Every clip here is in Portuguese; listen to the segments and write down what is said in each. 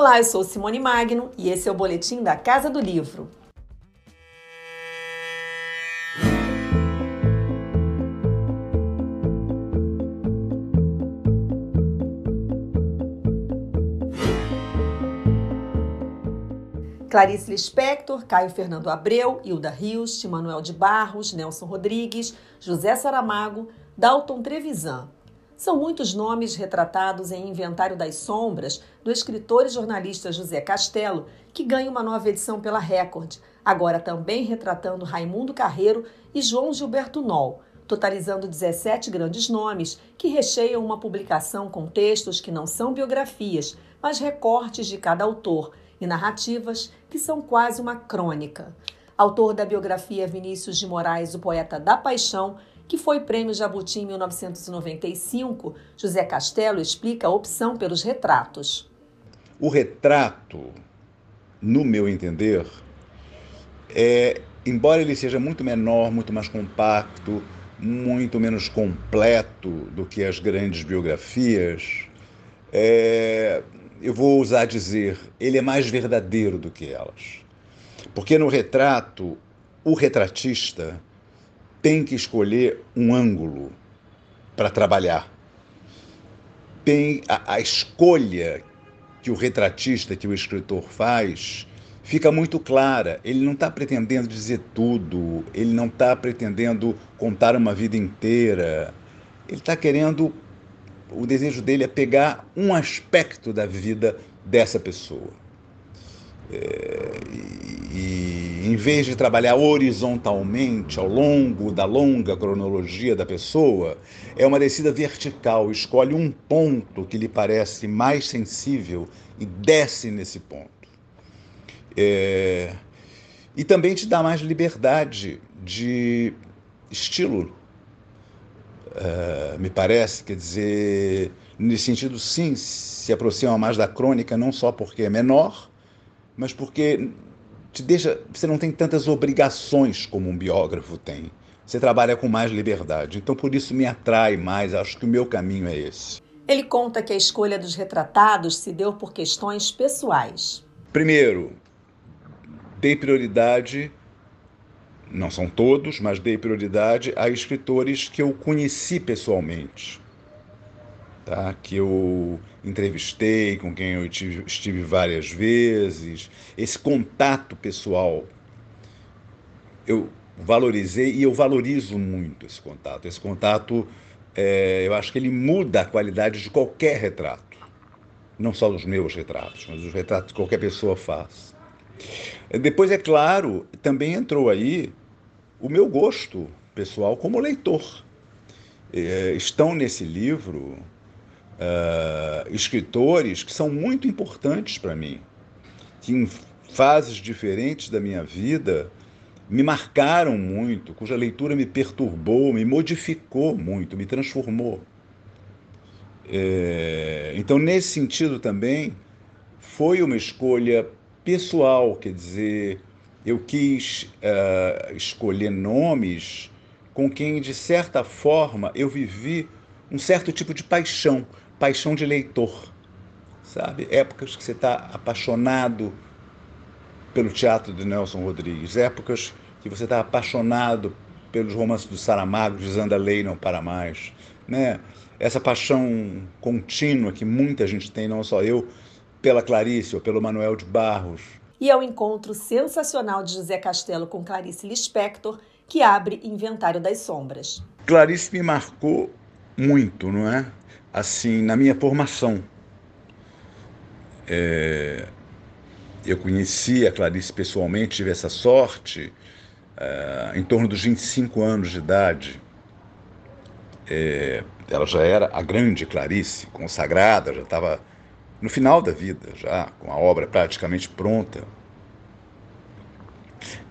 Olá, eu sou Simone Magno e esse é o boletim da Casa do Livro. Clarice Lispector, Caio Fernando Abreu, Hilda Rios, Manuel de Barros, Nelson Rodrigues, José Saramago, Dalton Trevisan. São muitos nomes retratados em Inventário das Sombras, do escritor e jornalista José Castelo, que ganha uma nova edição pela Record, agora também retratando Raimundo Carreiro e João Gilberto Noll, totalizando 17 grandes nomes que recheiam uma publicação com textos que não são biografias, mas recortes de cada autor e narrativas que são quase uma crônica. Autor da biografia Vinícius de Moraes, o poeta da paixão, que foi prêmio Jabuti em 1995, José Castelo explica a opção pelos retratos. O retrato, no meu entender, é, embora ele seja muito menor, muito mais compacto, muito menos completo do que as grandes biografias, é, eu vou usar dizer, ele é mais verdadeiro do que elas. Porque no retrato, o retratista tem que escolher um ângulo para trabalhar. Tem a, a, escolha que o retratista, que o escritor faz, fica muito clara. Ele não está pretendendo dizer tudo, ele não está pretendendo contar uma vida inteira. Ele está querendo o desejo dele é pegar um aspecto da vida dessa pessoa. É, e, em vez de trabalhar horizontalmente ao longo da longa cronologia da pessoa, é uma descida vertical, escolhe um ponto que lhe parece mais sensível e desce nesse ponto. É, e também te dá mais liberdade de estilo uh, me parece, quer dizer, nesse sentido, sim, se aproxima mais da crônica, não só porque é menor, mas porque te deixa, você não tem tantas obrigações como um biógrafo tem. Você trabalha com mais liberdade. Então, por isso me atrai mais. Acho que o meu caminho é esse. Ele conta que a escolha dos retratados se deu por questões pessoais. Primeiro, dei prioridade não são todos, mas dei prioridade a escritores que eu conheci pessoalmente, tá? que eu entrevistei, com quem eu tive, estive várias vezes. Esse contato pessoal eu valorizei e eu valorizo muito esse contato. Esse contato, é, eu acho que ele muda a qualidade de qualquer retrato. Não só dos meus retratos, mas dos retratos que qualquer pessoa faz. Depois, é claro, também entrou aí o meu gosto pessoal como leitor. É, estão nesse livro uh, escritores que são muito importantes para mim, que em fases diferentes da minha vida me marcaram muito, cuja leitura me perturbou, me modificou muito, me transformou. É, então, nesse sentido também, foi uma escolha pessoal, quer dizer, eu quis uh, escolher nomes com quem, de certa forma, eu vivi um certo tipo de paixão, paixão de leitor, sabe? Épocas que você está apaixonado pelo teatro de Nelson Rodrigues, épocas que você está apaixonado pelos romances do Saramago, dizendo a lei não para mais, né? Essa paixão contínua que muita gente tem, não só eu, pela Clarice ou pelo Manuel de Barros, e ao encontro sensacional de José Castelo com Clarice Lispector, que abre Inventário das Sombras. Clarice me marcou muito, não é? Assim, na minha formação. É... Eu conheci a Clarice pessoalmente, tive essa sorte é... em torno dos 25 anos de idade. É... Ela já era a grande Clarice, consagrada, já estava no final da vida, já com a obra praticamente pronta.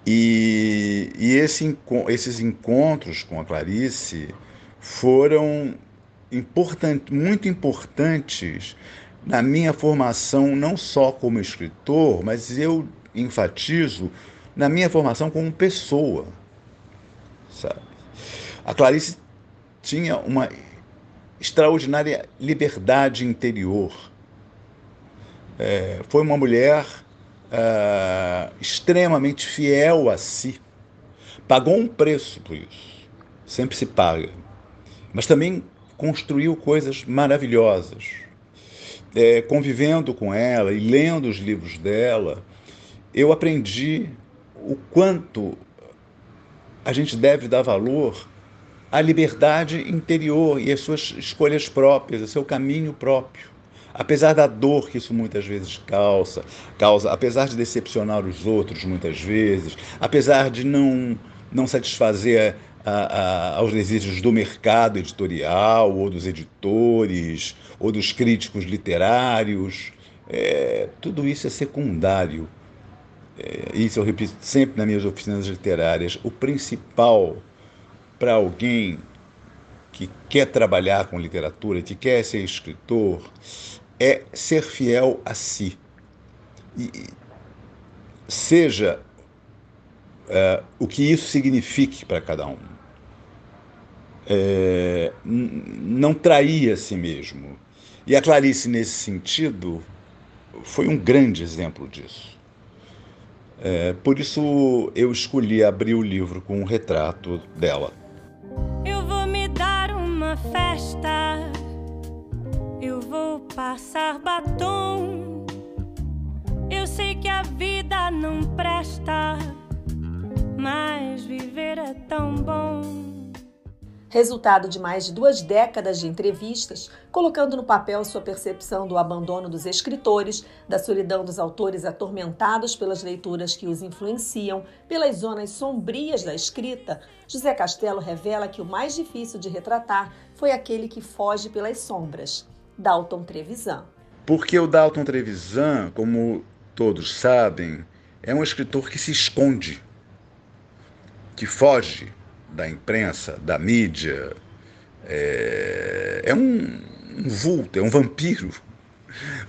E, e esse, esses encontros com a Clarice foram important, muito importantes na minha formação, não só como escritor, mas eu enfatizo na minha formação como pessoa. Sabe? A Clarice tinha uma extraordinária liberdade interior é, foi uma mulher é, extremamente fiel a si. Pagou um preço por isso. Sempre se paga. Mas também construiu coisas maravilhosas. É, convivendo com ela e lendo os livros dela, eu aprendi o quanto a gente deve dar valor à liberdade interior e às suas escolhas próprias, ao seu caminho próprio. Apesar da dor que isso muitas vezes causa, causa, apesar de decepcionar os outros muitas vezes, apesar de não, não satisfazer a, a, aos desejos do mercado editorial, ou dos editores, ou dos críticos literários, é, tudo isso é secundário. É, isso eu repito sempre nas minhas oficinas literárias. O principal para alguém que quer trabalhar com literatura, que quer ser escritor, é ser fiel a si. E seja uh, o que isso signifique para cada um. É, não trair a si mesmo. E a Clarice, nesse sentido, foi um grande exemplo disso. É, por isso eu escolhi abrir o livro com um retrato dela. Eu vou me dar uma festa vou passar batom. Eu sei que a vida não presta, mas viver é tão bom. Resultado de mais de duas décadas de entrevistas, colocando no papel sua percepção do abandono dos escritores, da solidão dos autores atormentados pelas leituras que os influenciam, pelas zonas sombrias da escrita, José Castelo revela que o mais difícil de retratar foi aquele que foge pelas sombras. Dalton Trevisan. Porque o Dalton Trevisan, como todos sabem, é um escritor que se esconde, que foge da imprensa, da mídia. É, é um, um vulto, é um vampiro.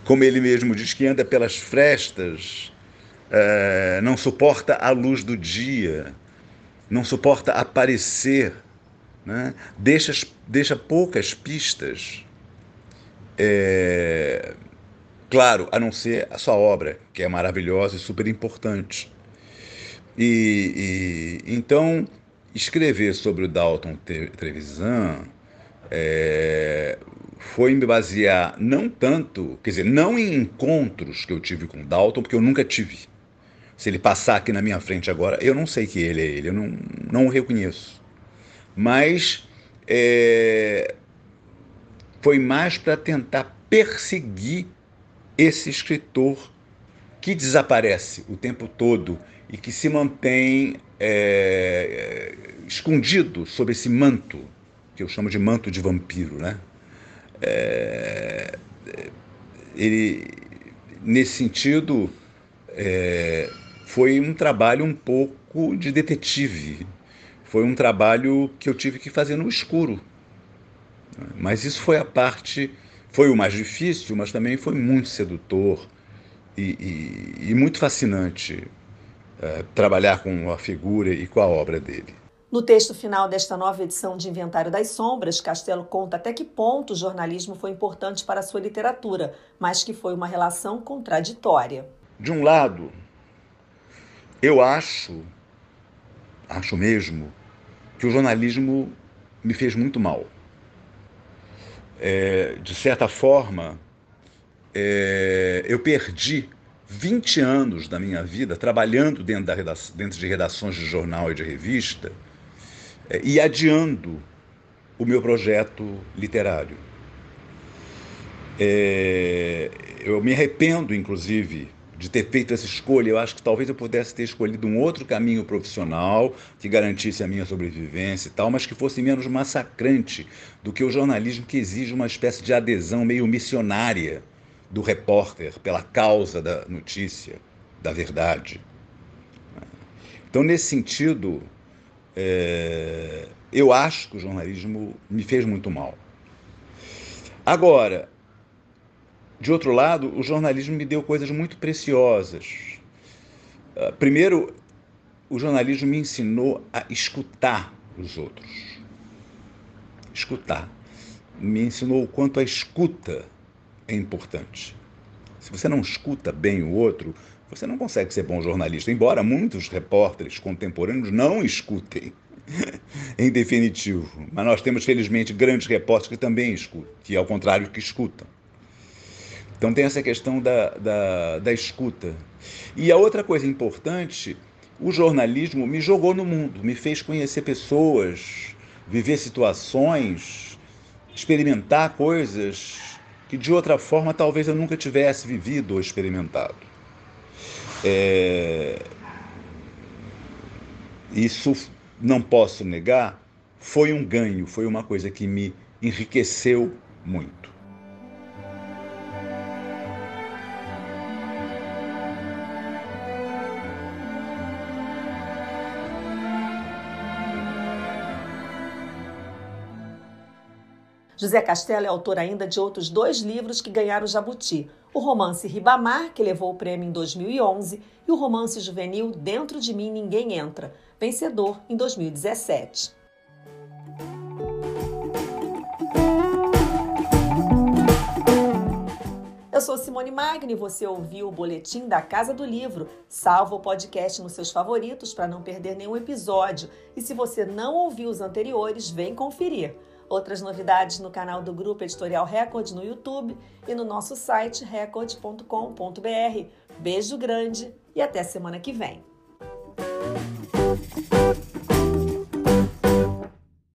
Como ele mesmo diz, que anda pelas frestas, é, não suporta a luz do dia, não suporta aparecer, né? deixa, deixa poucas pistas é, claro, a não ser a sua obra, que é maravilhosa e super importante. E, e então, escrever sobre o Dalton Trevisan é, foi me basear não tanto, quer dizer, não em encontros que eu tive com o Dalton, porque eu nunca tive. Se ele passar aqui na minha frente agora, eu não sei que ele é ele, eu não, não o reconheço. Mas é, foi mais para tentar perseguir esse escritor que desaparece o tempo todo e que se mantém é, escondido sob esse manto, que eu chamo de manto de vampiro. Né? É, ele, nesse sentido, é, foi um trabalho um pouco de detetive. Foi um trabalho que eu tive que fazer no escuro, mas isso foi a parte, foi o mais difícil, mas também foi muito sedutor e, e, e muito fascinante é, trabalhar com a figura e com a obra dele. No texto final desta nova edição de Inventário das Sombras, Castelo conta até que ponto o jornalismo foi importante para a sua literatura, mas que foi uma relação contraditória. De um lado, eu acho, acho mesmo, que o jornalismo me fez muito mal é, de certa forma, é, eu perdi 20 anos da minha vida trabalhando dentro, da redação, dentro de redações de jornal e de revista é, e adiando o meu projeto literário. É, eu me arrependo, inclusive, de ter feito essa escolha. Eu acho que talvez eu pudesse ter escolhido um outro caminho profissional que garantisse a minha sobrevivência e tal, mas que fosse menos massacrante do que o jornalismo que exige uma espécie de adesão meio missionária do repórter pela causa da notícia, da verdade. Então, nesse sentido, é, eu acho que o jornalismo me fez muito mal. Agora, de outro lado, o jornalismo me deu coisas muito preciosas. Ah, primeiro, o jornalismo me ensinou a escutar os outros. Escutar. Me ensinou o quanto a escuta é importante. Se você não escuta bem o outro, você não consegue ser bom jornalista, embora muitos repórteres contemporâneos não escutem, em definitivo. Mas nós temos, felizmente, grandes repórteres que também escutam, que ao contrário que escutam. Então tem essa questão da, da, da escuta. E a outra coisa importante, o jornalismo me jogou no mundo, me fez conhecer pessoas, viver situações, experimentar coisas que de outra forma talvez eu nunca tivesse vivido ou experimentado. É... Isso não posso negar, foi um ganho, foi uma coisa que me enriqueceu muito. José Castelo é autor ainda de outros dois livros que ganharam o Jabuti: o romance Ribamar, que levou o prêmio em 2011, e o romance juvenil Dentro de Mim Ninguém Entra, vencedor em 2017. Eu sou Simone Magni e você ouviu o boletim da Casa do Livro. Salva o podcast nos seus favoritos para não perder nenhum episódio. E se você não ouviu os anteriores, vem conferir. Outras novidades no canal do Grupo Editorial Record no YouTube e no nosso site record.com.br. Beijo grande e até semana que vem.